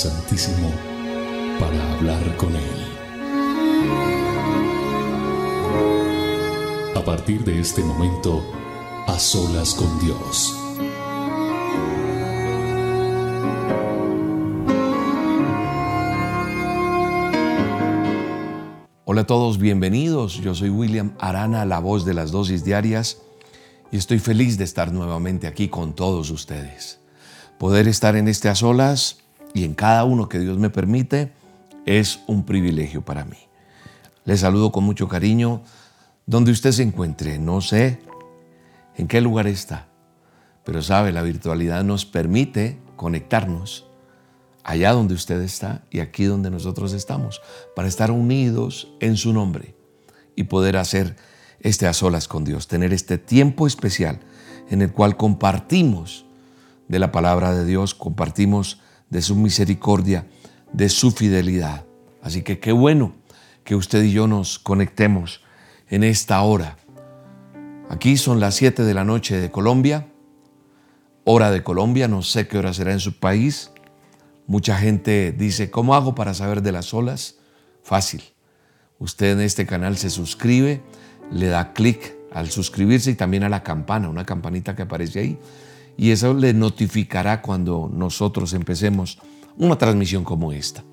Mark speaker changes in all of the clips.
Speaker 1: santísimo para hablar con Él. A partir de este momento, a solas con Dios.
Speaker 2: Hola a todos, bienvenidos. Yo soy William Arana, la voz de las dosis diarias, y estoy feliz de estar nuevamente aquí con todos ustedes. Poder estar en este a solas y en cada uno que Dios me permite es un privilegio para mí. Les saludo con mucho cariño donde usted se encuentre. No sé en qué lugar está, pero sabe, la virtualidad nos permite conectarnos allá donde usted está y aquí donde nosotros estamos, para estar unidos en su nombre y poder hacer este a solas con Dios, tener este tiempo especial en el cual compartimos de la palabra de Dios, compartimos de su misericordia, de su fidelidad. Así que qué bueno que usted y yo nos conectemos en esta hora. Aquí son las 7 de la noche de Colombia, hora de Colombia, no sé qué hora será en su país, Mucha gente dice, ¿cómo hago para saber de las olas? Fácil. Usted en este canal se suscribe, le da clic al suscribirse y también a la campana, una campanita que aparece ahí. Y eso le notificará cuando nosotros empecemos una transmisión como esta.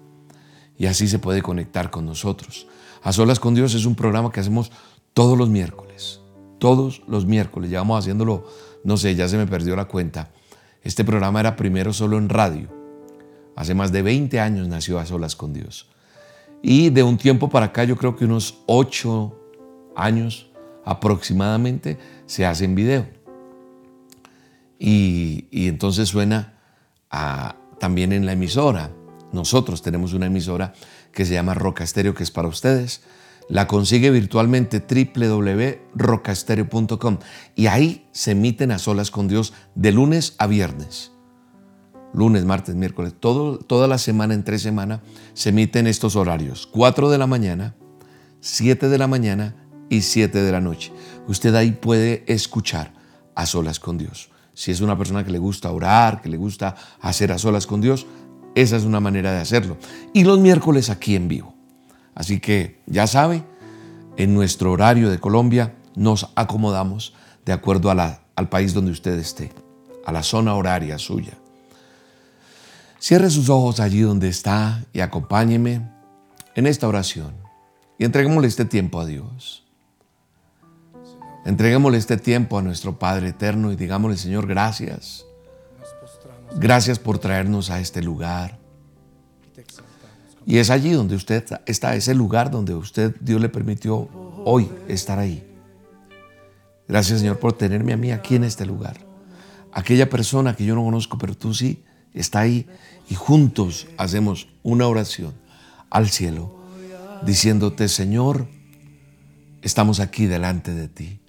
Speaker 2: Y así se puede conectar con nosotros. A Solas con Dios es un programa que hacemos todos los miércoles. Todos los miércoles. Llevamos haciéndolo, no sé, ya se me perdió la cuenta. Este programa era primero solo en radio Hace más de 20 años nació a solas con Dios. Y de un tiempo para acá, yo creo que unos 8 años aproximadamente, se hace en video. Y, entonces suena también en la emisora. Nosotros tenemos una emisora que se llama Roca que es para ustedes. La consigue virtualmente www.rocastereo.com y ahí se emiten a solas con Dios de lunes a viernes lunes, martes, miércoles, toda la semana, en tres semanas, se emiten estos horarios. 4 de la mañana, 7 de la mañana y 7 de la noche. Usted ahí puede escuchar a solas con Dios. Si es una persona que le gusta orar, que le gusta hacer a solas con Dios, esa es una manera de hacerlo. Y los miércoles aquí en vivo. Así que ya sabe, en nuestro horario de Colombia nos acomodamos de acuerdo al país donde usted esté, a la zona horaria suya. Cierre sus ojos allí donde está y acompáñeme en esta oración y entreguémosle este tiempo a Dios. Entreguémosle este tiempo a nuestro Padre eterno y digámosle, Señor, gracias. Gracias por traernos a este lugar. Y es allí donde usted está, ese lugar donde usted, Dios le permitió hoy estar ahí. Gracias, Señor, por tenerme a mí aquí en este lugar. Aquella persona que yo no conozco, pero tú sí está ahí y juntos hacemos una oración al cielo diciéndote, Señor, estamos aquí delante de ti,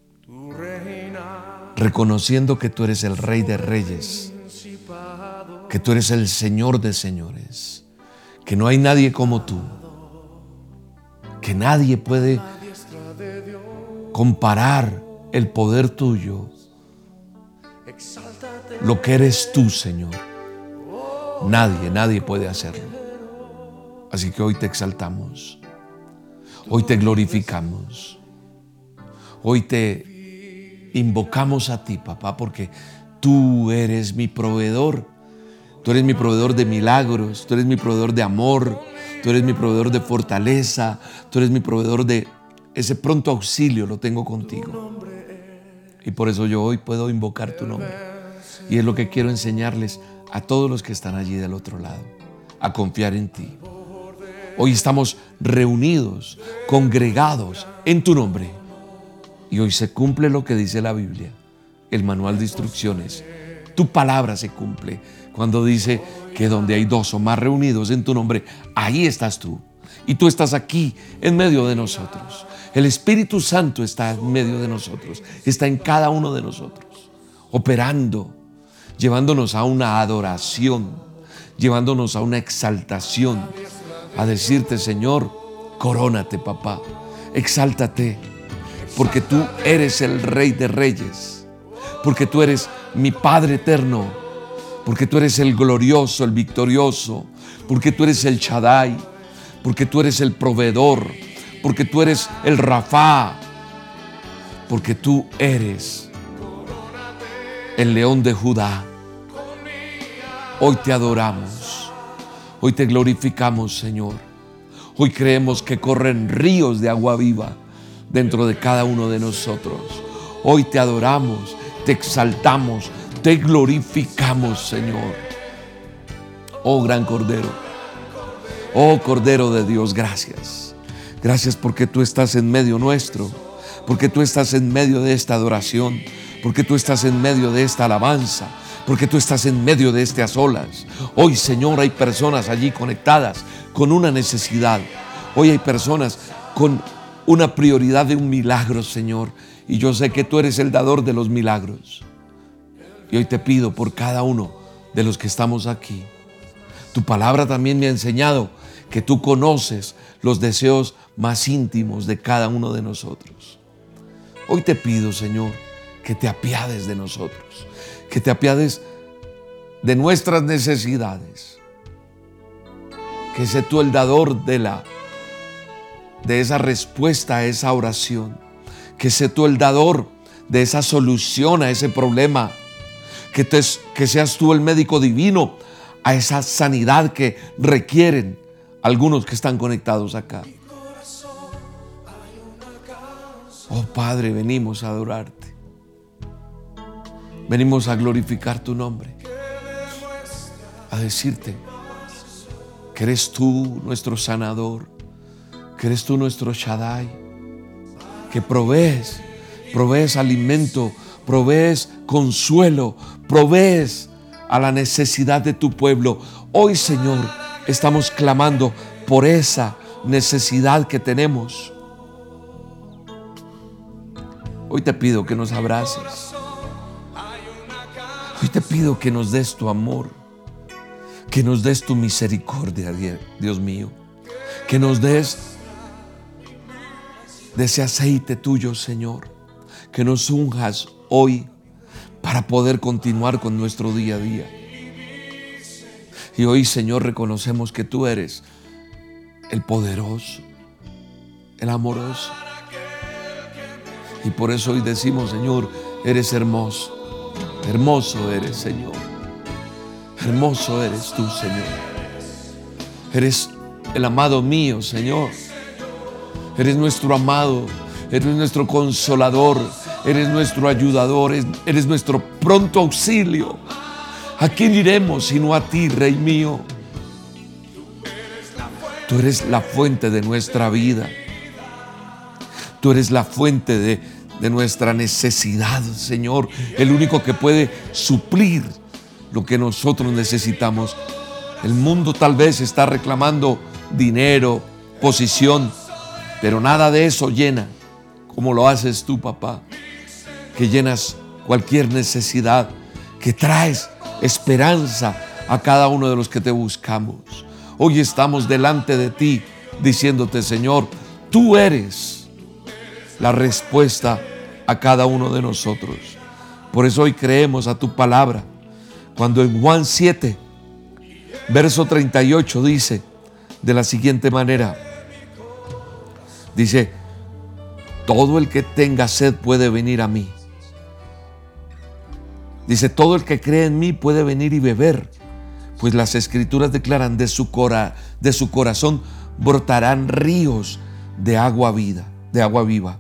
Speaker 2: reconociendo que tú eres el Rey de Reyes, que tú eres el Señor de Señores, que no hay nadie como tú, que nadie puede comparar el poder tuyo, lo que eres tú, Señor. Nadie, nadie puede hacerlo. Así que hoy te exaltamos. Hoy te glorificamos. Hoy te invocamos a ti, papá, porque tú eres mi proveedor. Tú eres mi proveedor de milagros, tú eres mi proveedor de amor, tú eres mi proveedor de fortaleza, tú eres mi proveedor de ese pronto auxilio, lo tengo contigo. Y por eso yo hoy puedo invocar tu nombre. Y es lo que quiero enseñarles a todos los que están allí del otro lado, a confiar en ti. Hoy estamos reunidos, congregados en tu nombre. Y hoy se cumple lo que dice la Biblia, el manual de instrucciones. Tu palabra se cumple cuando dice que donde hay dos o más reunidos en tu nombre, ahí estás tú. Y tú estás aquí en medio de nosotros. El Espíritu Santo está en medio de nosotros, está en cada uno de nosotros, operando llevándonos a una adoración, llevándonos a una exaltación, a decirte, Señor, corónate, papá, exáltate, porque tú eres el rey de reyes, porque tú eres mi Padre eterno, porque tú eres el glorioso, el victorioso, porque tú eres el Shaddai, porque tú eres el proveedor, porque tú eres el Rafa, porque tú eres el león de Judá. Hoy te adoramos, hoy te glorificamos, Señor. Hoy creemos que corren ríos de agua viva dentro de cada uno de nosotros. Hoy te adoramos, te exaltamos, te glorificamos, Señor. Oh gran Cordero, oh Cordero de Dios, gracias. Gracias porque tú estás en medio nuestro, porque tú estás en medio de esta adoración, porque tú estás en medio de esta alabanza, porque tú estás en medio de estas olas. Hoy, Señor, hay personas allí conectadas con una necesidad. Hoy hay personas con una prioridad de un milagro, Señor. Y yo sé que tú eres el dador de los milagros. Y hoy te pido por cada uno de los que estamos aquí. Tu palabra también me ha enseñado que tú conoces los deseos más íntimos de cada uno de nosotros. Hoy te pido, Señor, que te apiades de nosotros, que te apiades de nuestras necesidades, que sé tú el dador de la de esa respuesta a esa oración. Que sé tú el dador de esa solución a ese problema. Que, te, que seas tú el médico divino a esa sanidad que requieren algunos que están conectados acá. Oh Padre, venimos a adorarte. Venimos a glorificar tu nombre. A decirte que eres tú nuestro sanador que eres tú nuestro Shaddai, que provees, provees alimento, provees consuelo, provees a la necesidad de tu pueblo. Hoy, Señor, estamos clamando por esa necesidad que tenemos. Hoy te pido que nos abraces. Hoy te pido que nos des tu amor, que nos des tu misericordia, Dios mío, que nos des de ese aceite tuyo, Señor, que nos unjas hoy para poder continuar con nuestro día a día. Y hoy, Señor, reconocemos que tú eres el poderoso, el amoroso. Y por eso hoy decimos, Señor, eres hermoso. Hermoso eres, Señor. Hermoso eres tú, Señor. Eres el amado mío, Señor. Eres nuestro amado, eres nuestro consolador, eres nuestro ayudador, eres nuestro pronto auxilio. ¿A quién iremos sino a ti, Rey mío? Tú eres la fuente de nuestra vida. Tú eres la fuente de, de nuestra necesidad, Señor. El único que puede suplir lo que nosotros necesitamos. El mundo tal vez está reclamando dinero, posición, pero nada de eso llena como lo haces tú, papá, que llenas cualquier necesidad, que traes esperanza a cada uno de los que te buscamos. Hoy estamos delante de ti diciéndote, Señor, tú eres la respuesta a cada uno de nosotros. Por eso hoy creemos a tu palabra. Cuando en Juan 7, verso 38 dice de la siguiente manera, Dice, todo el que tenga sed puede venir a mí. Dice, todo el que cree en mí puede venir y beber. Pues las escrituras declaran, de su, cora, de su corazón brotarán ríos de agua vida, de agua viva.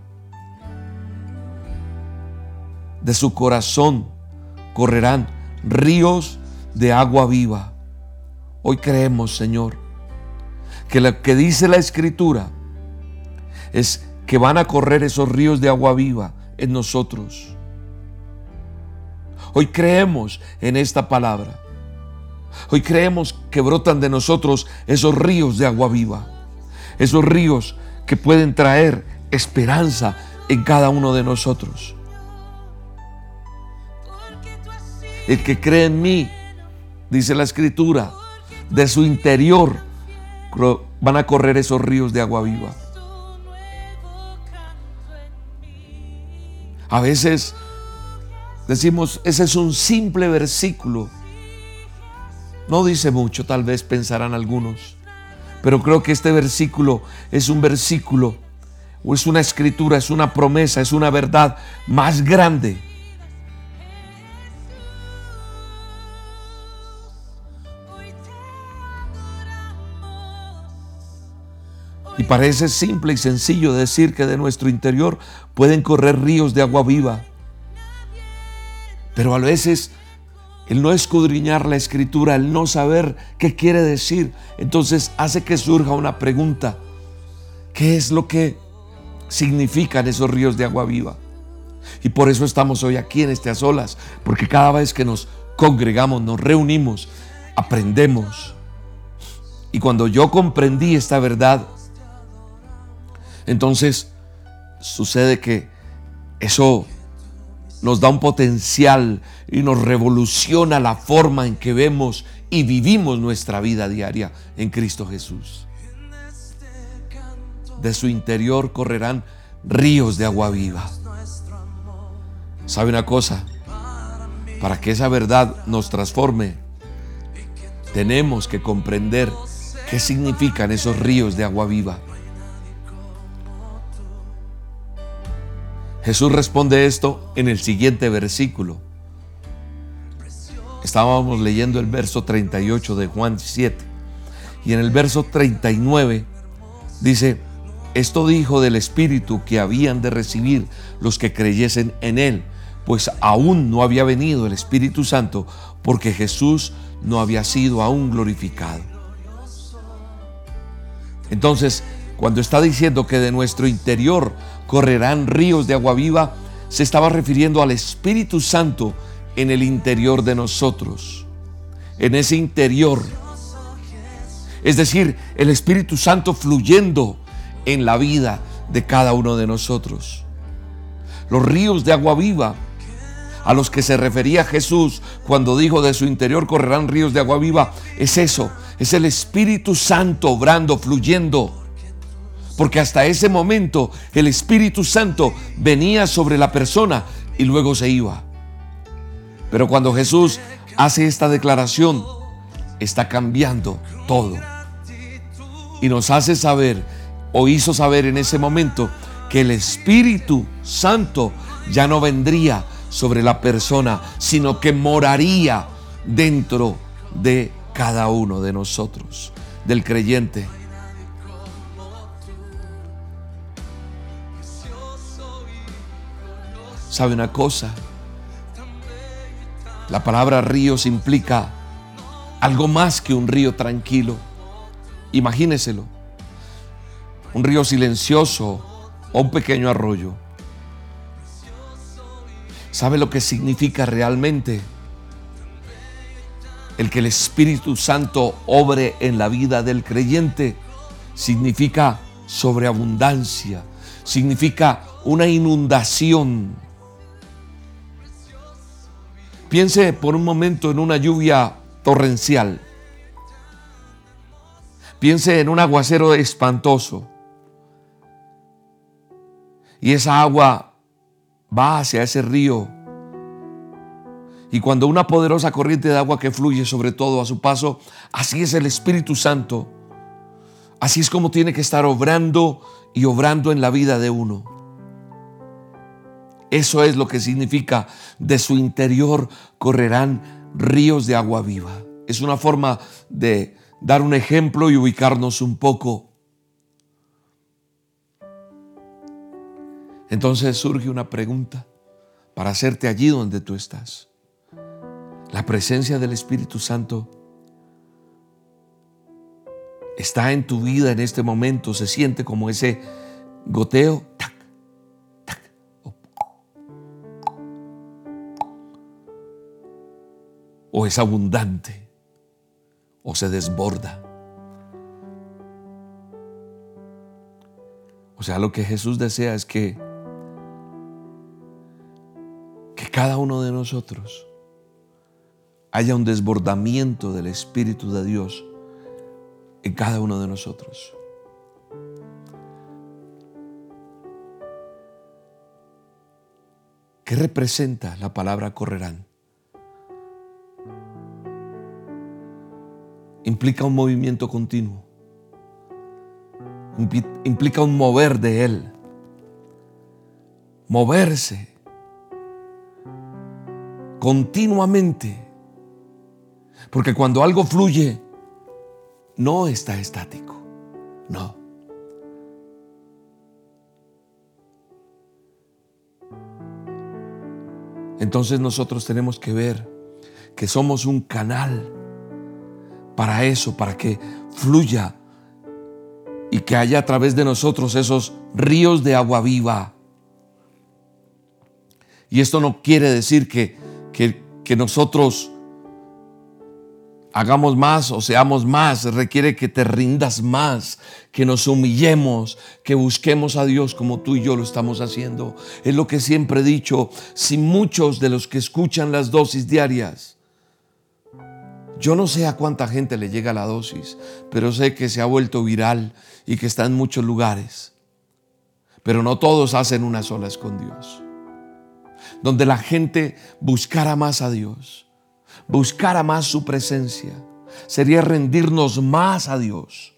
Speaker 2: De su corazón correrán ríos de agua viva. Hoy creemos, Señor, que lo que dice la escritura es que van a correr esos ríos de agua viva en nosotros. Hoy creemos en esta palabra. Hoy creemos que brotan de nosotros esos ríos de agua viva. Esos ríos que pueden traer esperanza en cada uno de nosotros. El que cree en mí, dice la escritura, de su interior van a correr esos ríos de agua viva. A veces decimos, ese es un simple versículo. No dice mucho, tal vez pensarán algunos, pero creo que este versículo es un versículo, o es una escritura, es una promesa, es una verdad más grande Y parece simple y sencillo decir que de nuestro interior pueden correr ríos de agua viva. Pero a veces el no escudriñar la escritura, el no saber qué quiere decir, entonces hace que surja una pregunta. ¿Qué es lo que significan esos ríos de agua viva? Y por eso estamos hoy aquí en este a solas, porque cada vez que nos congregamos, nos reunimos, aprendemos. Y cuando yo comprendí esta verdad, entonces, sucede que eso nos da un potencial y nos revoluciona la forma en que vemos y vivimos nuestra vida diaria en Cristo Jesús. De su interior correrán ríos de agua viva. ¿Sabe una cosa? Para que esa verdad nos transforme, tenemos que comprender qué significan esos ríos de agua viva. Jesús responde esto en el siguiente versículo. Estábamos leyendo el verso 38 de Juan 7 y en el verso 39 dice, esto dijo del Espíritu que habían de recibir los que creyesen en Él, pues aún no había venido el Espíritu Santo porque Jesús no había sido aún glorificado. Entonces, cuando está diciendo que de nuestro interior correrán ríos de agua viva, se estaba refiriendo al Espíritu Santo en el interior de nosotros, en ese interior. Es decir, el Espíritu Santo fluyendo en la vida de cada uno de nosotros. Los ríos de agua viva a los que se refería Jesús cuando dijo de su interior correrán ríos de agua viva, es eso, es el Espíritu Santo obrando, fluyendo porque hasta ese momento el Espíritu Santo venía sobre la persona y luego se iba. Pero cuando Jesús hace esta declaración, está cambiando todo. Y nos hace saber, o hizo saber en ese momento, que el Espíritu Santo ya no vendría sobre la persona, sino que moraría dentro de cada uno de nosotros, del creyente. ¿Sabe una cosa? La palabra ríos implica algo más que un río tranquilo. Imagíneselo. Un río silencioso o un pequeño arroyo. ¿Sabe lo que significa realmente? El que el Espíritu Santo obre en la vida del creyente significa sobreabundancia, significa una inundación Piense por un momento en una lluvia torrencial. Piense en un aguacero espantoso. Y esa agua va hacia ese río. Y cuando una poderosa corriente de agua que fluye sobre todo a su paso, así es el Espíritu Santo. Así es como tiene que estar obrando y obrando en la vida de uno. Eso es lo que significa de su interior correrán ríos de agua viva. Es una forma de dar un ejemplo y ubicarnos un poco. Entonces surge una pregunta para hacerte allí donde tú estás. La presencia del Espíritu Santo está en tu vida en este momento, se siente como ese goteo o es abundante o se desborda. O sea, lo que Jesús desea es que, que cada uno de nosotros haya un desbordamiento del Espíritu de Dios en cada uno de nosotros. ¿Qué representa la palabra correrán? Implica un movimiento continuo. Implica un mover de Él. Moverse continuamente. Porque cuando algo fluye, no está estático. No. Entonces nosotros tenemos que ver que somos un canal para eso, para que fluya y que haya a través de nosotros esos ríos de agua viva. Y esto no quiere decir que, que, nosotros hagamos más o seamos más, requiere que te rindas más, que nos humillemos, que busquemos a Dios como tú y yo lo estamos haciendo. Es lo que siempre he dicho, si muchos de los que escuchan las dosis diarias, yo no sé a cuánta gente le llega la dosis, pero sé que se ha vuelto viral y que está en muchos lugares. Pero no todos hacen una sola con Dios. Donde la gente buscara más a Dios buscara más su presencia, sería rendirnos más a Dios.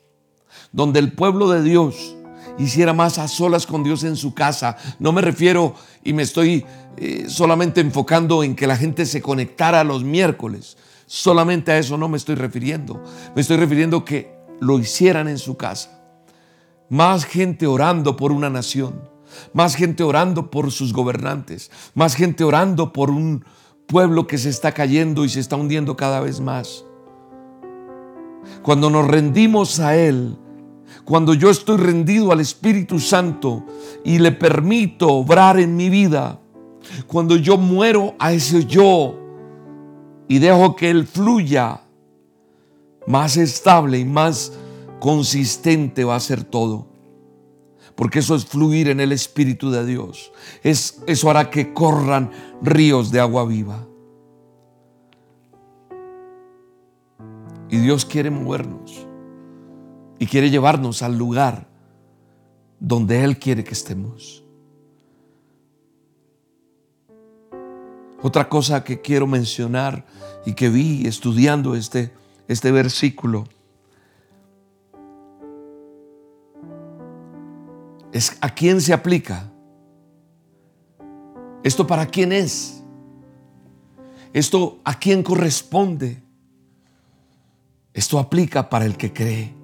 Speaker 2: Donde el pueblo de Dios hiciera más a solas con Dios en su casa. No me refiero y me estoy eh, solamente enfocando en que la gente se conectara los miércoles. Solamente a eso no me estoy refiriendo. Me estoy refiriendo que lo hicieran en su casa. Más gente orando por una nación. Más gente orando por sus gobernantes. Más gente orando por un, pueblo que se está cayendo y se está hundiendo cada vez más. Cuando nos rendimos a Él, cuando yo estoy rendido al Espíritu Santo y le permito obrar en mi vida, cuando yo muero a ese yo y dejo que Él fluya, más estable y más consistente va a ser todo porque eso es fluir en el Espíritu de Dios. Es, eso hará que corran ríos de agua viva. Y Dios quiere movernos y quiere llevarnos al lugar donde Él quiere que estemos. Otra cosa que quiero mencionar y que vi estudiando este, este versículo es a quién se aplica. ¿Esto para quién es? ¿Esto a quién corresponde? Esto aplica para el que cree.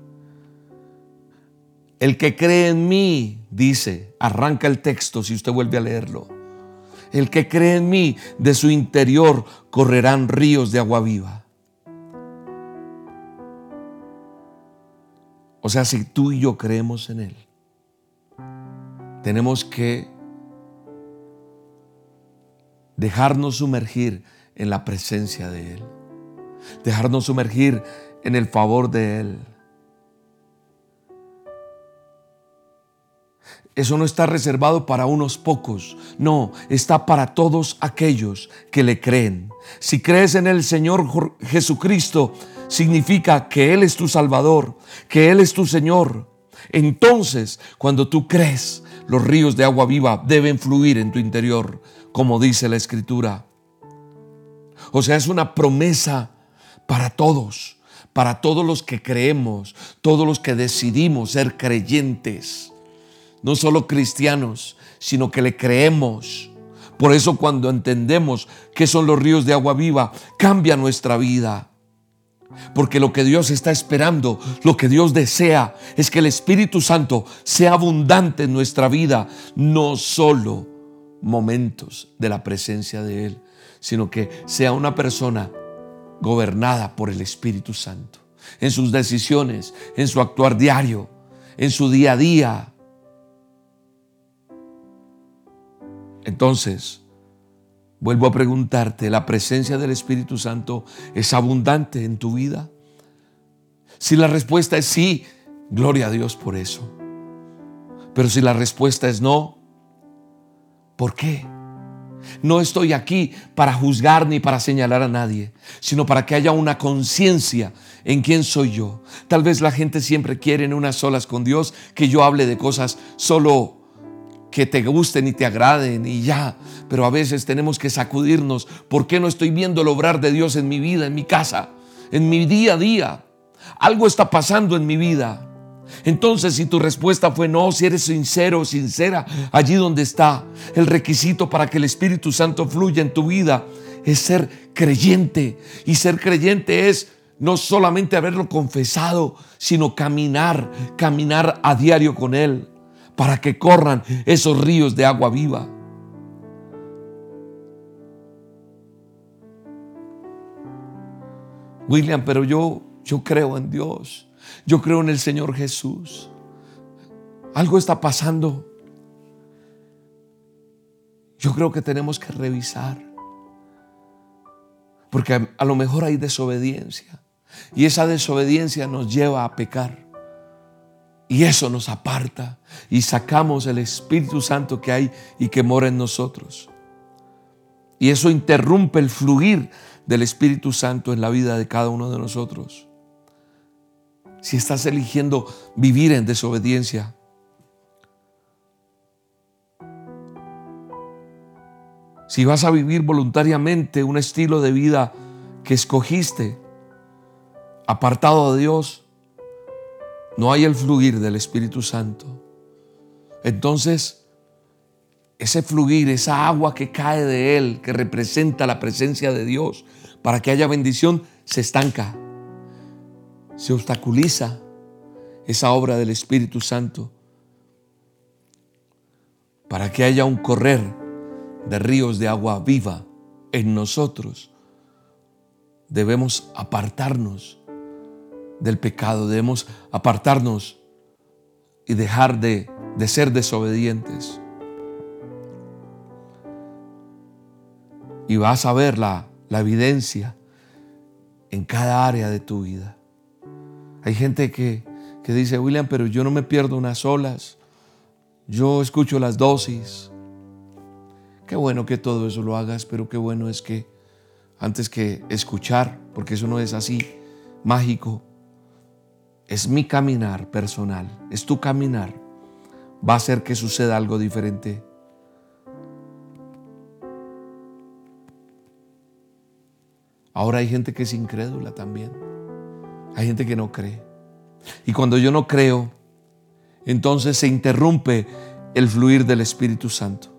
Speaker 2: El que cree en mí, dice, arranca el texto si usted vuelve a leerlo. El que cree en mí, de su interior correrán ríos de agua viva. O sea, si tú y yo creemos en Él, tenemos que dejarnos sumergir en la presencia de Él, dejarnos sumergir en el favor de Él. Eso no está reservado para unos pocos, no, está para todos aquellos que le creen. Si crees en el Señor Jesucristo, significa que Él es tu Salvador, que Él es tu Señor. Entonces, cuando tú crees, los ríos de agua viva deben fluir en tu interior, como dice la Escritura. O sea, es una promesa para todos, para todos los que creemos, todos los que decidimos ser creyentes, no solo cristianos, sino que le creemos. Por eso cuando entendemos que son los ríos de agua viva, cambia nuestra vida. Porque lo que Dios está esperando, lo que Dios desea, es que el Espíritu Santo sea abundante en nuestra vida, no solo momentos de la presencia de Él, sino que sea una persona gobernada por el Espíritu Santo, en sus decisiones, en su actuar diario, en su día a día. Entonces, Vuelvo a preguntarte, ¿la presencia del Espíritu Santo es abundante en tu vida? Si la respuesta es sí, gloria a Dios por eso. Pero si la respuesta es no, ¿por qué? No estoy aquí para juzgar ni para señalar a nadie, sino para que haya una conciencia en quién soy yo. Tal vez la gente siempre quiere en unas solas con Dios que yo hable de cosas solo que te gusten y te agraden y ya. Pero a veces tenemos que sacudirnos. ¿Por qué no estoy viendo el obrar de Dios en mi vida, en mi casa, en mi día a día? Algo está pasando en mi vida. Entonces, si tu respuesta fue no, si eres sincero o sincera, allí donde está, el requisito para que el Espíritu Santo fluya en tu vida es ser creyente. Y ser creyente es no solamente haberlo confesado, sino caminar, caminar a diario con Él, para que corran esos ríos de agua viva. William, pero yo, yo creo en Dios, yo creo en el Señor Jesús. Algo está pasando. Yo creo que tenemos que revisar. Porque a, lo mejor hay desobediencia. Y esa desobediencia nos lleva a pecar. Y eso nos aparta y sacamos el Espíritu Santo que hay y que mora en nosotros. Y eso interrumpe el fluir del Espíritu Santo en la vida de cada uno de nosotros. Si estás eligiendo vivir en desobediencia, si vas a vivir voluntariamente un estilo de vida que escogiste, apartado de Dios, no hay el fluir del Espíritu Santo. Entonces, ese fluir, esa agua que cae de Él, que representa la presencia de Dios, para que haya bendición, se estanca, se obstaculiza esa obra del Espíritu Santo, para que haya un correr de ríos de agua viva en nosotros. Debemos apartarnos del pecado, debemos apartarnos y dejar de, de ser desobedientes. Y vas a ver la, la evidencia en cada área de tu vida. Hay gente que, que dice, William, pero yo no me pierdo unas olas. Yo escucho las dosis. Qué bueno que todo eso lo hagas, pero qué bueno es que antes que escuchar, porque eso no es así mágico, es mi caminar personal, es tu caminar, va a hacer que suceda algo diferente. Ahora hay gente que es incrédula también. Hay gente que no cree. Y cuando yo no creo, entonces se interrumpe el fluir del Espíritu Santo.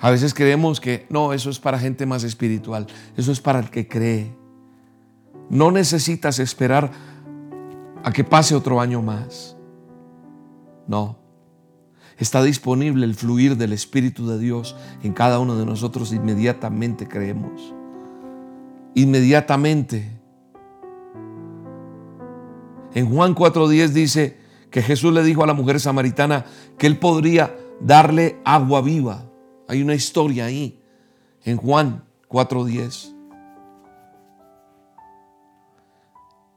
Speaker 2: A veces creemos que no, eso es para gente más espiritual, eso es para el que cree. No necesitas esperar a que pase otro año más. No. Está disponible el fluir del Espíritu de Dios en cada uno de nosotros. Inmediatamente creemos. Inmediatamente. En Juan 4.10 dice que Jesús le dijo a la mujer samaritana que él podría darle agua viva. Hay una historia ahí en Juan 4.10.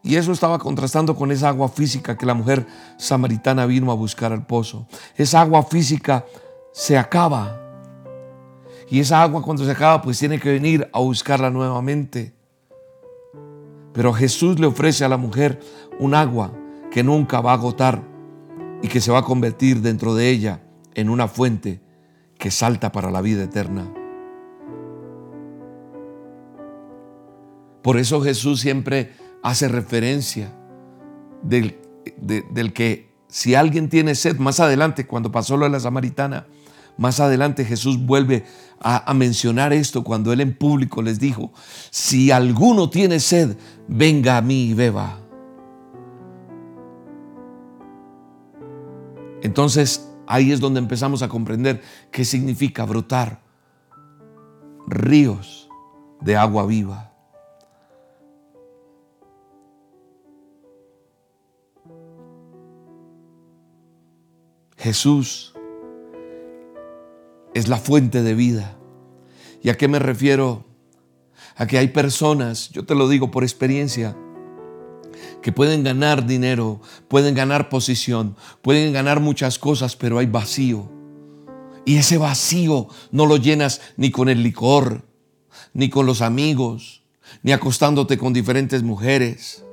Speaker 2: Y eso estaba contrastando con esa agua física que la mujer samaritana vino a buscar al pozo. Esa agua física se acaba. Y esa agua cuando se acaba pues tiene que venir a buscarla nuevamente. Pero Jesús le ofrece a la mujer un agua que nunca va a agotar y que se va a convertir dentro de ella en una fuente que salta para la vida eterna. Por eso Jesús siempre hace referencia del, del, que si alguien tiene sed, más adelante, cuando pasó lo de la samaritana, más adelante Jesús vuelve a, a, mencionar esto cuando él en público les dijo, si alguno tiene sed, venga a mí y beba. Entonces Ahí es donde empezamos a comprender qué significa brotar ríos de agua viva. Jesús es la fuente de vida. ¿Y a qué me refiero? A que hay personas, yo te lo digo por experiencia, que pueden ganar dinero, pueden ganar posición, pueden ganar muchas cosas, pero hay vacío. Y ese vacío no lo llenas ni con el licor, ni con los amigos, ni acostándote con diferentes mujeres,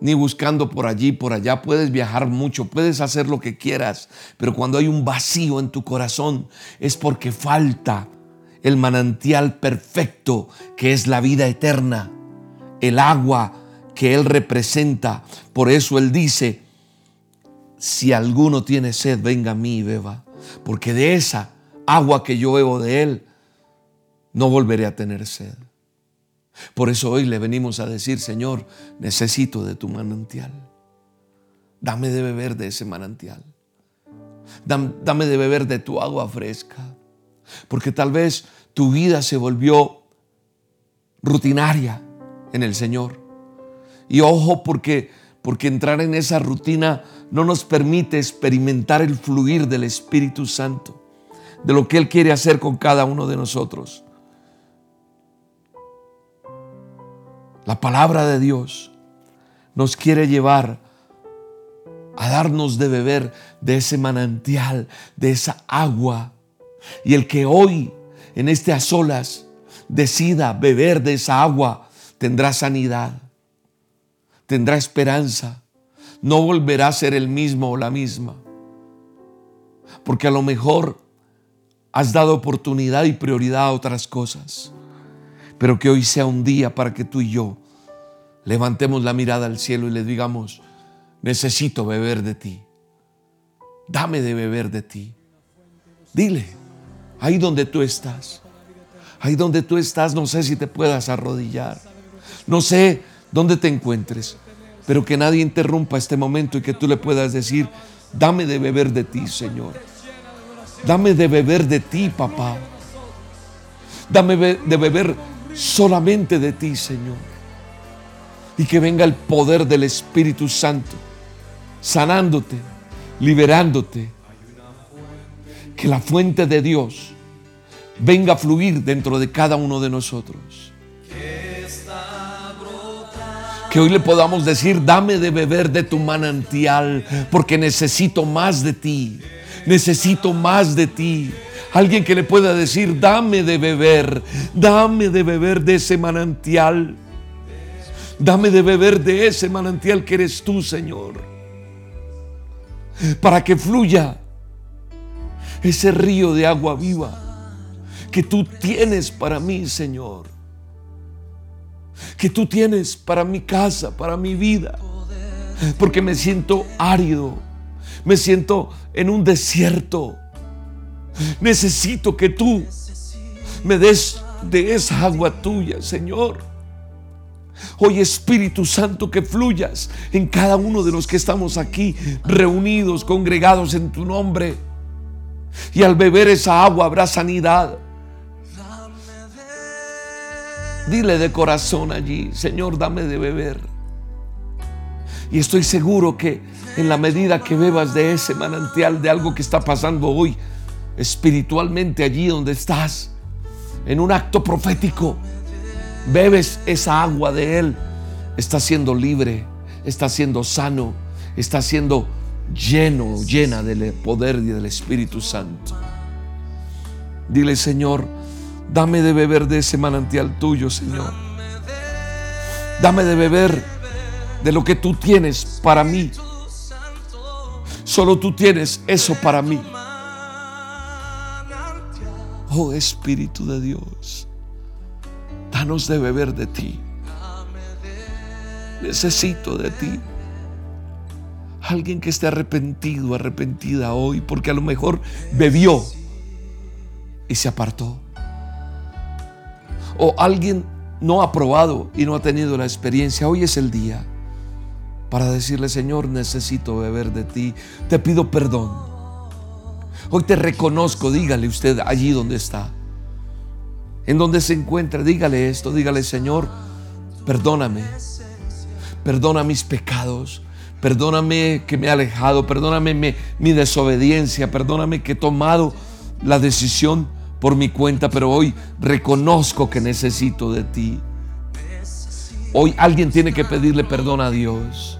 Speaker 2: ni buscando por allí, por allá. Puedes viajar mucho, puedes hacer lo que quieras, pero cuando hay un vacío en tu corazón es porque falta el manantial perfecto que es la vida eterna, el agua que Él representa. Por eso Él dice, si alguno tiene sed, venga a mí y beba, porque de esa agua que yo bebo de Él, no volveré a tener sed. Por eso hoy le venimos a decir, Señor, necesito de tu manantial. Dame de beber de ese manantial. Dame de beber de tu agua fresca. Porque tal vez tu vida se volvió rutinaria en el Señor. Y ojo porque porque entrar en esa rutina no nos permite experimentar el fluir del Espíritu Santo, de lo que Él quiere hacer con cada uno de nosotros. La palabra de Dios nos quiere llevar a darnos de beber de ese manantial, de esa agua. Y el que hoy, en este a solas, decida beber de esa agua, tendrá sanidad, tendrá esperanza, no volverá a ser el mismo o la misma. Porque a lo mejor has dado oportunidad y prioridad a otras cosas pero que hoy sea un día para que tú y yo levantemos la mirada al cielo y le digamos, necesito beber de ti. Dame de beber de ti. Dile, ahí donde tú estás, ahí donde tú estás, no sé si te puedas arrodillar, no sé dónde te encuentres, pero que nadie interrumpa este momento y que tú le puedas decir, dame de beber de ti, Señor. Dame de beber de ti, papá. Dame de beber solamente de ti, Señor. Y que venga el poder del Espíritu Santo, sanándote, liberándote. Que la fuente de Dios venga a fluir dentro de cada uno de nosotros. Que hoy le podamos decir, dame de beber de tu manantial, porque necesito más de ti, necesito más de ti. Alguien que le pueda decir, dame de beber, dame de beber de ese manantial. Dame de beber de ese manantial que eres tú, Señor. Para que fluya ese río de agua viva que tú tienes para mí, Señor. Que tú tienes para mi casa, para mi vida. Porque me siento árido. Me siento en un desierto. Necesito que tú me des de esa agua tuya, Señor. Hoy Espíritu Santo que fluyas en cada uno de los que estamos aquí reunidos, congregados en tu nombre. Y al beber esa agua habrá sanidad. Dile de corazón allí, Señor, dame de beber. Y estoy seguro que en la medida que bebas de ese manantial de algo que está pasando hoy, espiritualmente allí donde estás, en un acto profético, bebes esa agua de Él, estás siendo libre, estás siendo sano, estás siendo lleno, llena del poder y del Espíritu Santo. Dile, Señor, dame de beber de ese manantial tuyo, Señor. Dame de beber de lo que tú tienes para mí. Solo tú tienes eso para mí. Oh Espíritu de Dios, danos de beber de ti. Necesito de ti. Alguien que esté arrepentido, arrepentida hoy, porque a lo mejor bebió y se apartó. O alguien no ha probado y no ha tenido la experiencia. Hoy es el día para decirle, Señor, necesito beber de ti. Te pido perdón Hoy te reconozco, dígale usted allí donde está. En donde se encuentra, dígale esto, dígale Señor, perdóname. Perdona mis pecados. Perdóname que me he alejado. Perdóname mi, mi desobediencia. Perdóname que he tomado la decisión por mi cuenta, pero hoy reconozco que necesito de ti. Hoy alguien tiene que pedirle perdón a Dios.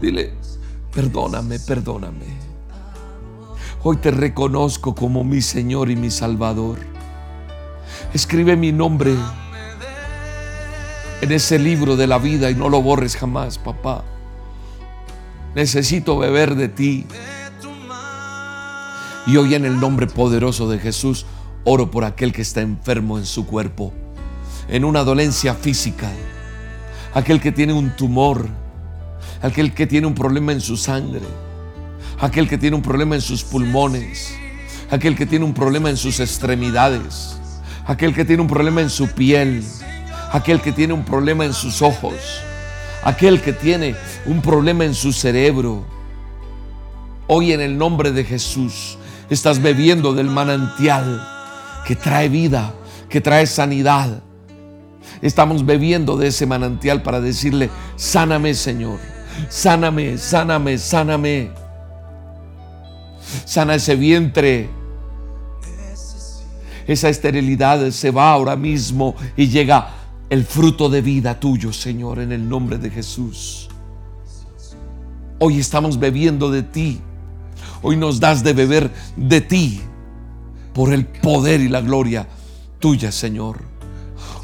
Speaker 2: Dile, Perdóname, perdóname. Hoy te reconozco como mi Señor y mi Salvador. Escribe mi nombre en ese libro de la vida y no lo borres jamás, papá. Necesito beber de ti. Y hoy en el nombre poderoso de Jesús oro por aquel que está enfermo en su cuerpo, en una dolencia física, aquel que tiene un tumor, aquel que tiene un problema en su sangre, aquel que tiene un problema en sus pulmones, aquel que tiene un problema en sus extremidades, aquel que tiene un problema en su piel, aquel que tiene un problema en sus ojos, aquel que tiene un problema en su cerebro. Hoy en el nombre de Jesús estás bebiendo del manantial que trae vida, que trae sanidad. Estamos bebiendo de ese manantial para decirle, sáname Señor, sáname, sáname, sáname. Sana ese vientre. Esa esterilidad se va ahora mismo y llega el fruto de vida tuyo, Señor, en el nombre de Jesús. Hoy estamos bebiendo de ti. Hoy nos das de beber de ti por el poder y la gloria tuya, Señor.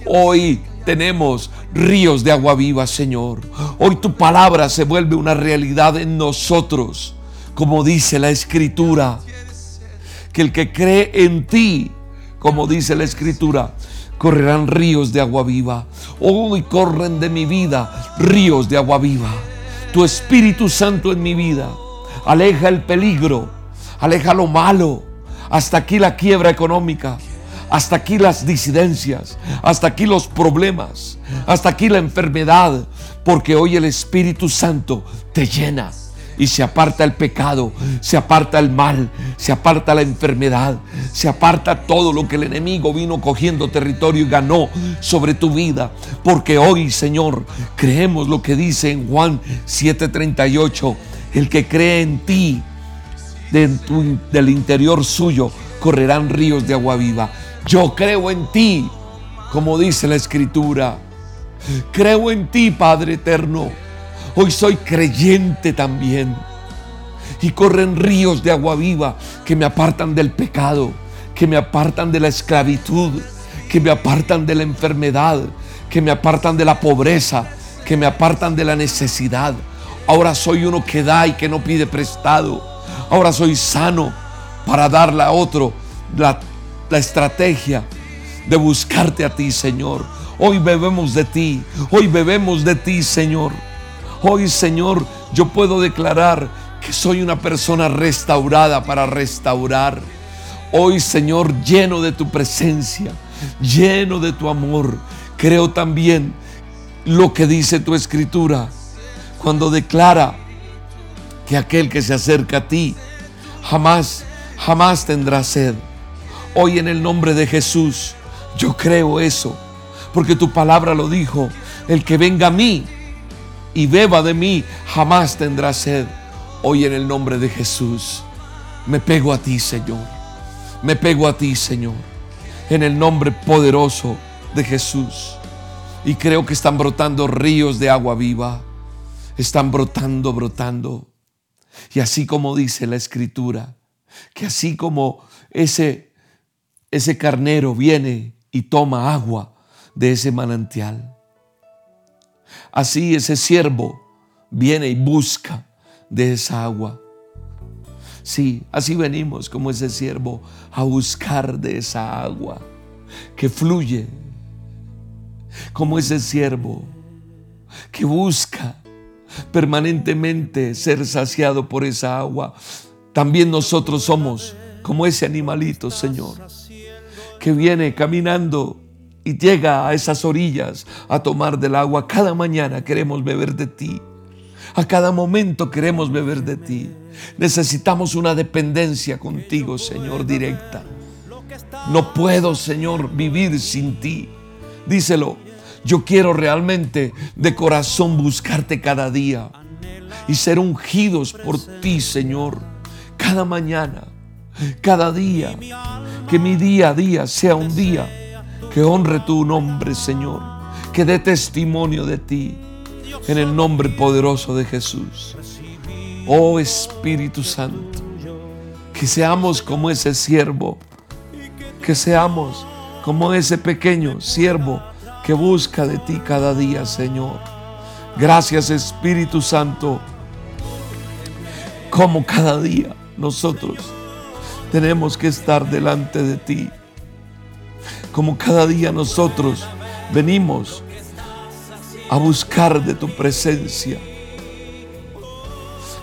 Speaker 2: Hoy tenemos ríos de agua viva, Señor. Hoy tu palabra se vuelve una realidad en nosotros, como dice la Escritura. Que el que cree en ti, como dice la Escritura, correrán ríos de agua viva. Hoy corren de mi vida ríos de agua viva. Tu Espíritu Santo en mi vida aleja el peligro, aleja lo malo. Hasta aquí la quiebra económica, hasta aquí las disidencias, hasta aquí los problemas, hasta aquí la enfermedad, porque hoy el Espíritu Santo te llena y se aparta el pecado, se aparta el mal, se aparta la enfermedad, se aparta todo lo que el enemigo vino cogiendo territorio y ganó sobre tu vida. Porque hoy, Señor, creemos lo que dice en Juan 7:38, el que cree en ti, del interior suyo correrán ríos de agua viva. Yo creo en ti, como dice la escritura. Creo en ti, Padre eterno. Hoy soy creyente también. Y corren ríos de agua viva que me apartan del pecado, que me apartan de la esclavitud, que me apartan de la enfermedad, que me apartan de la pobreza, que me apartan de la necesidad. Ahora soy uno que da y que no pide prestado. Ahora soy sano para darle a otro la, estrategia de buscarte a ti, Señor. Hoy bebemos de ti, hoy bebemos de ti, Señor. Hoy, Señor, yo puedo declarar que soy una persona restaurada para restaurar. Hoy, Señor, lleno de tu presencia, lleno de tu amor. Creo también lo que dice tu escritura cuando declara que aquel que se acerca a ti jamás, jamás tendrá sed. Hoy en el nombre de Jesús, yo creo eso, porque tu palabra lo dijo, el que venga a mí y beba de mí, jamás tendrá sed. Hoy en el nombre de Jesús, me pego a ti, Señor. Me pego a ti, Señor. En el nombre poderoso de Jesús. Y creo que están brotando ríos de agua viva. Están brotando, brotando. Y así como dice la escritura, que así como ese, ese carnero viene y toma agua de ese manantial, así ese siervo viene y busca de esa agua. Sí, así venimos como ese siervo a buscar de esa agua que fluye, como ese siervo que busca permanentemente ser saciado por esa agua. También nosotros somos como ese animalito, Señor, que viene caminando y llega a esas orillas a tomar del agua. Cada mañana queremos beber de ti. A cada momento queremos beber de ti. Necesitamos una dependencia contigo, Señor, directa. No puedo, Señor, vivir sin ti. Díselo, yo quiero realmente de corazón buscarte cada día y ser ungidos por ti, Señor, cada mañana, cada día. Que mi día a día sea un día que honre tu nombre, Señor, que dé testimonio de ti en el nombre poderoso de Jesús. Oh Espíritu Santo, que seamos como ese siervo, que seamos como ese pequeño siervo que busca de ti cada día, Señor. Gracias Espíritu Santo. Como cada día nosotros tenemos que estar delante de ti. Como cada día nosotros venimos a buscar de tu presencia.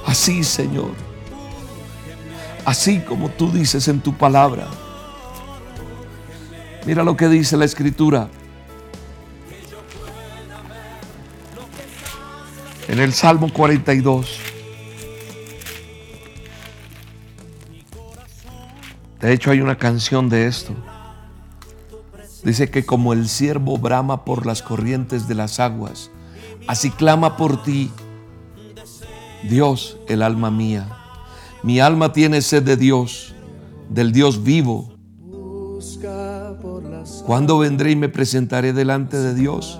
Speaker 2: Así, Señor. Así como tú dices en tu palabra. Mira lo que dice la escritura. En el Salmo 42. De hecho hay una canción de esto. Dice que como el siervo brama por las corrientes de las aguas, así clama por ti, Dios, el alma mía. Mi alma tiene sed de Dios, del Dios vivo. ¿Cuándo vendré y me presentaré delante de Dios?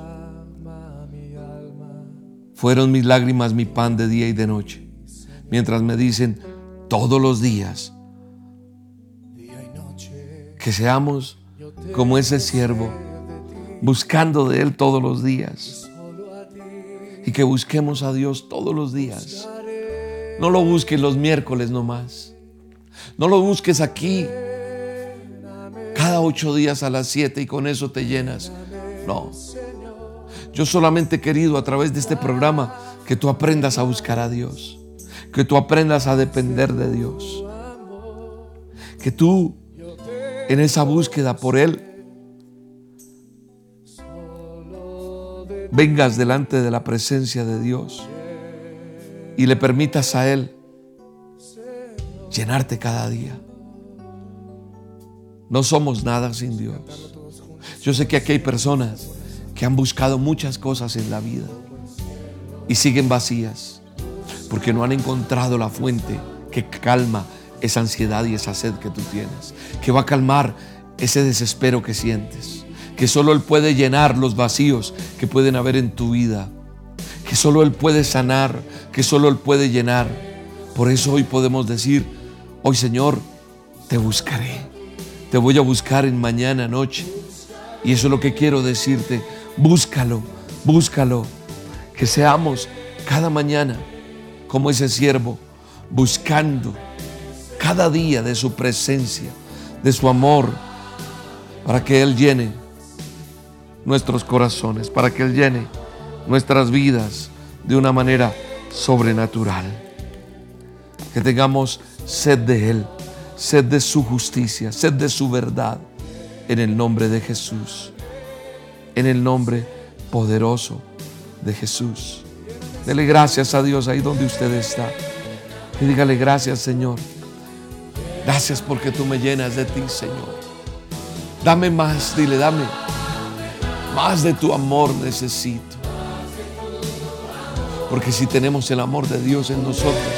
Speaker 2: Fueron mis lágrimas mi pan de día y de noche, mientras me dicen todos los días que seamos como ese siervo, buscando de Él todos los días. Y que busquemos a Dios todos los días. No lo busques los miércoles nomás. No lo busques aquí cada ocho días a las siete y con eso te llenas. No. Yo solamente he querido a través de este programa que tú aprendas a buscar a Dios. Que tú aprendas a depender de Dios. Que tú en esa búsqueda por Él vengas delante de la presencia de Dios y le permitas a Él llenarte cada día. No somos nada sin Dios. Yo sé que aquí hay personas que han buscado muchas cosas en la vida y siguen vacías porque no han encontrado la fuente que calma esa ansiedad y esa sed que tú tienes, que va a calmar ese desespero que sientes que solo Él puede llenar los vacíos que pueden haber en tu vida, que solo Él puede sanar, que solo Él puede llenar. Por eso hoy podemos decir, hoy Señor, te buscaré, te voy a buscar en mañana, noche. Y eso es lo que quiero decirte, búscalo, búscalo, que seamos cada mañana como ese siervo, buscando cada día de su presencia, de su amor, para que Él llene nuestros corazones, para que Él llene nuestras vidas de una manera sobrenatural. Que tengamos sed de Él, sed de su justicia, sed de su verdad, en el nombre de Jesús, en el nombre poderoso de Jesús. Dele gracias a Dios ahí donde usted está. Y dígale gracias Señor. Gracias porque tú me llenas de ti, Señor. Dame más, dile, dame más de tu amor necesito. Porque si tenemos el amor de Dios en nosotros,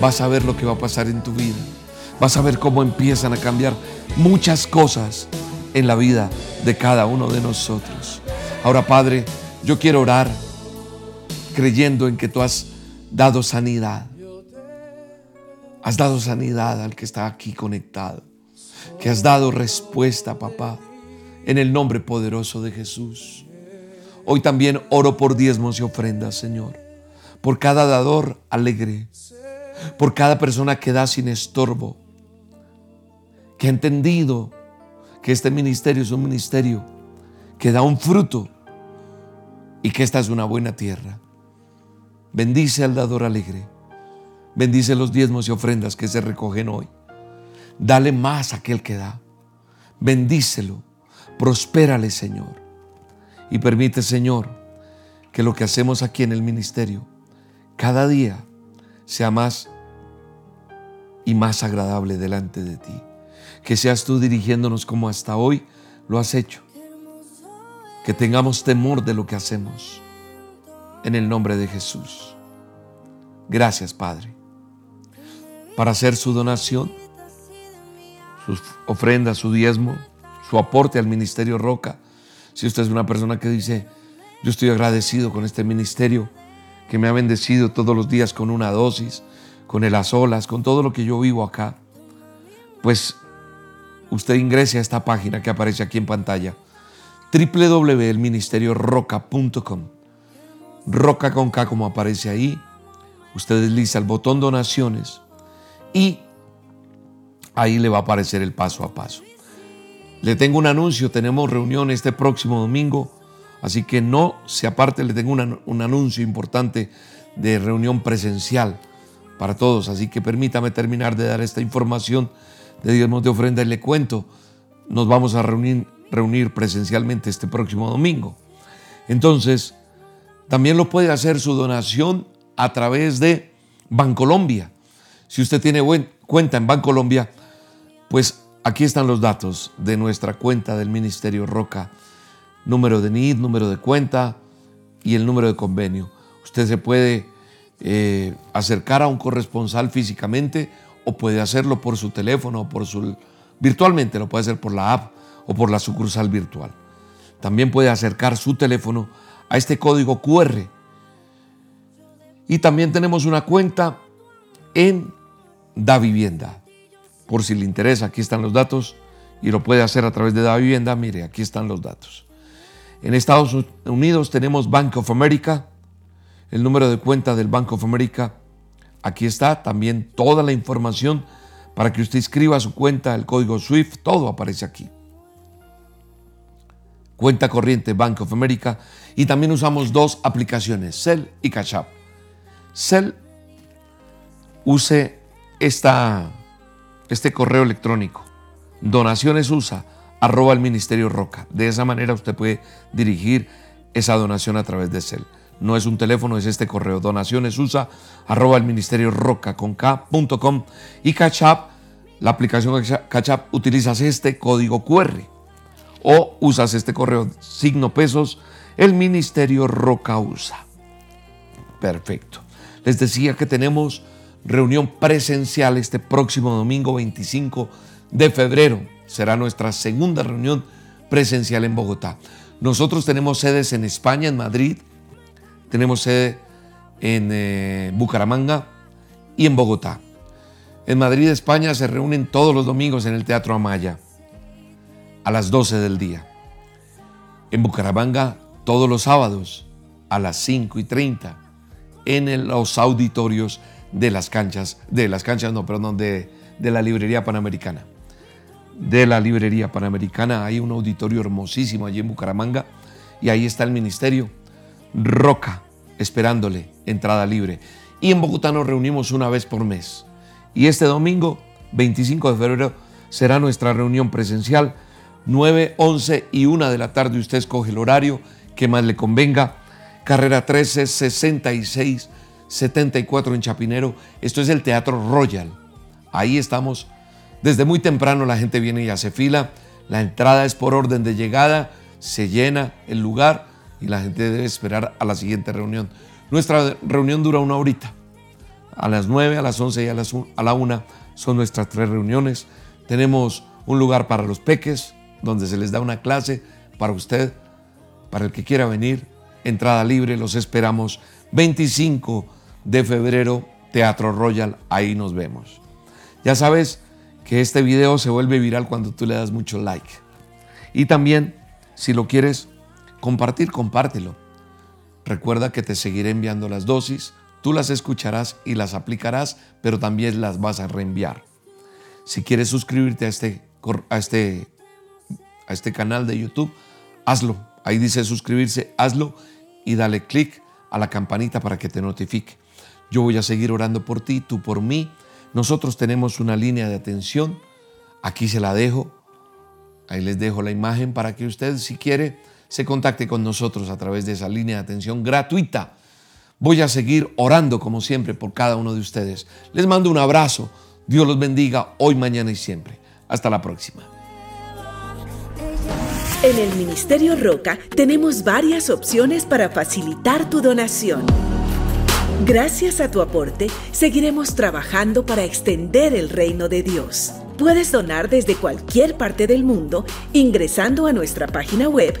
Speaker 2: vas a ver lo que va a pasar en tu vida. Vas a ver cómo empiezan a cambiar muchas cosas en la vida de cada uno de nosotros. Ahora, Padre, yo quiero orar creyendo en que tú has dado sanidad. Has dado sanidad al que está aquí conectado. Que has dado respuesta, papá en el nombre poderoso de Jesús. Hoy también oro por diezmos y ofrendas, Señor, por cada dador alegre, por cada persona que da sin estorbo, que ha entendido que este ministerio es un ministerio que da un fruto y que esta es una buena tierra. Bendice al dador alegre. Bendice los diezmos y ofrendas que se recogen hoy. Dale más a aquel que da. Bendícelo Prospérale, Señor. Y permite, Señor, que lo que hacemos aquí en el ministerio cada día sea más y más agradable delante de ti. Que seas tú dirigiéndonos como hasta hoy lo has hecho. Que tengamos temor de lo que hacemos. En el nombre de Jesús. Gracias, Padre. Para hacer su donación, sus ofrendas, su diezmo, su aporte al Ministerio Roca. Si usted es una persona que dice, yo estoy agradecido con este ministerio que me ha bendecido todos los días con una dosis, con el a solas, con todo lo que yo vivo acá, pues usted ingrese a esta página que aparece aquí en pantalla www.elministerioroca.com. Roca con K como aparece ahí. Usted desliza el botón donaciones y ahí le va a aparecer el paso a paso. Le tengo un anuncio, tenemos reunión este próximo domingo, así que no se aparte, le tengo un anuncio importante de reunión presencial para todos, así que permítame terminar de dar esta información de Dios de ofrenda y le cuento, nos vamos a reunir, reunir presencialmente este próximo domingo. Entonces, también lo puede hacer su donación a través de Bancolombia. Si usted tiene cuenta en Bancolombia, pues aquí están los datos de nuestra cuenta del Ministerio Roca. Número de NID, número de cuenta y el número de convenio. Usted se puede eh, acercar a un corresponsal físicamente o puede hacerlo por su teléfono o por su virtualmente, lo puede hacer por la app o por la sucursal virtual. También puede acercar su teléfono a este código QR. Y también tenemos una cuenta en Da Vivienda. Por si le interesa, aquí están los datos y lo puede hacer a través de Da Vivienda. Mire, aquí están los datos. En Estados Unidos tenemos Bank of America, el número de cuenta del Bank of America. Aquí está también toda la información para que usted escriba su cuenta, el código SWIFT, todo aparece aquí cuenta corriente Bank of America y también usamos dos aplicaciones, Cell y Cash App. Cell use esta, este correo electrónico, donaciones USA, arroba el Ministerio Roca. De esa manera usted puede dirigir esa donación a través de Cell. No es un teléfono, es este correo, donaciones USA, arroba Ministerio Roca con y Cash App, la aplicación Cash App utilizas este código QR o usas este correo signo pesos, el Ministerio Roca usa. Perfecto. Les decía que tenemos reunión presencial este próximo domingo 25 de febrero. Será nuestra segunda reunión presencial en Bogotá. Nosotros tenemos sedes en España, en Madrid, tenemos sede en eh, Bucaramanga y en Bogotá. En Madrid, España, se reúnen todos los domingos en el Teatro Amaya a las 12 del día. En Bucaramanga todos los sábados a las 5 y 30 en los auditorios de las canchas, de las canchas, no, perdón, de, de la librería panamericana. De la librería panamericana hay un auditorio hermosísimo allí en Bucaramanga y ahí está el ministerio Roca esperándole entrada libre. Y en Bogotá nos reunimos una vez por mes. Y este domingo, 25 de febrero, será nuestra reunión presencial 9, 11 y 1 de la tarde. Usted escoge el horario que más le convenga. Carrera 13, 66, 74 en Chapinero. Esto es el Teatro Royal. Ahí estamos. Desde muy temprano la gente viene y hace fila. La entrada es por orden de llegada. Se llena el lugar y la gente debe esperar a la siguiente reunión. Nuestra reunión dura una horita. A las 9, a las 11 y a, las, a la 1 son nuestras tres reuniones. Tenemos un lugar para los peques, donde se les da una clase para usted, para el que quiera venir. Entrada libre, los esperamos. 25 de febrero, Teatro Royal, ahí nos vemos. Ya sabes que este video se vuelve viral cuando tú le das mucho like. Y también, si lo quieres compartir, compártelo. Recuerda que te seguiré enviando las dosis, tú las escucharás y las aplicarás, pero también las vas a reenviar. Si quieres suscribirte a este, a este a este canal de YouTube, hazlo. Ahí dice suscribirse, hazlo y dale clic a la campanita para que te notifique. Yo voy a seguir orando por ti, tú por mí. Nosotros tenemos una línea de atención. Aquí se la dejo. Ahí les dejo la imagen para que usted, si quiere, se contacte con nosotros a través de esa línea de atención gratuita. Voy a seguir orando como siempre por cada uno de ustedes. Les mando un abrazo. Dios los bendiga hoy, mañana y siempre. Hasta la próxima.
Speaker 3: En el Ministerio Roca tenemos varias opciones para facilitar tu donación. Gracias a tu aporte, seguiremos trabajando para extender el reino de Dios. Puedes donar desde cualquier parte del mundo ingresando a nuestra página web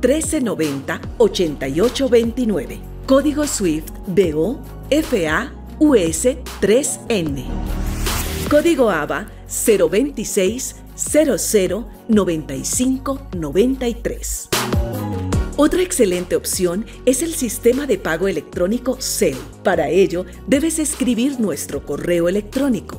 Speaker 3: 1390 8829. Código SWIFT BO FA US 3N. Código ABA 026 00 95 93. Otra excelente opción es el sistema de pago electrónico CEL. Para ello, debes escribir nuestro correo electrónico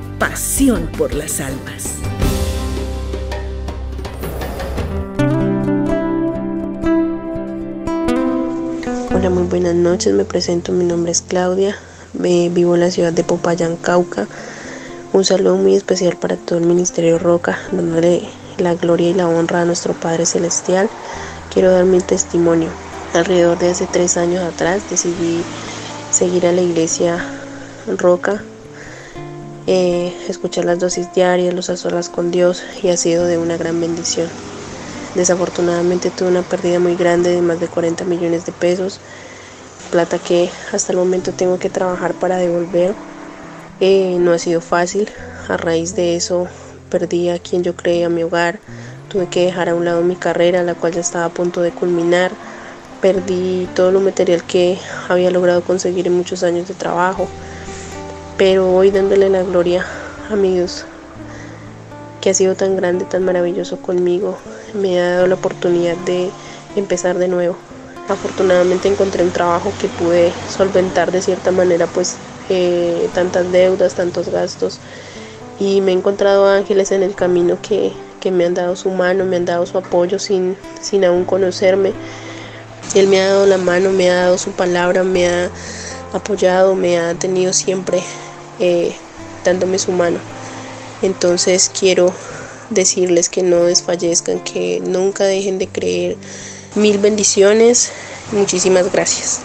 Speaker 3: pasión por las almas.
Speaker 4: Hola, muy buenas noches. Me presento, mi nombre es Claudia. vivo en la ciudad de Popayán, Cauca. Un saludo muy especial para todo el Ministerio Roca, dándole la gloria y la honra a nuestro Padre Celestial, quiero dar mi testimonio. Alrededor de hace tres años atrás decidí seguir a la iglesia Roca, eh, escuchar las dosis diarias, los a solas con Dios y ha sido de una gran bendición. Desafortunadamente tuve una pérdida muy grande de más de 40 millones de pesos, plata que hasta el momento tengo que trabajar para devolver. Eh, no ha sido fácil, a raíz de eso perdí a quien yo creía mi hogar, tuve que dejar a un lado mi carrera, la cual ya estaba a punto de culminar, perdí todo lo material que había logrado conseguir en muchos años de trabajo, pero hoy dándole la gloria a mi Dios, que ha sido tan grande, tan maravilloso conmigo, me ha dado la oportunidad de empezar de nuevo. Afortunadamente encontré un trabajo que pude solventar de cierta manera pues eh, tantas deudas, tantos gastos y me he encontrado ángeles en el camino que, me han dado su mano, me han dado su apoyo sin, sin aún conocerme. Él me ha dado la mano, me ha dado su palabra, me ha apoyado, me ha tenido siempre eh, dándome su mano. Entonces quiero decirles que no desfallezcan, que nunca dejen de creer. Mil bendiciones, muchísimas gracias.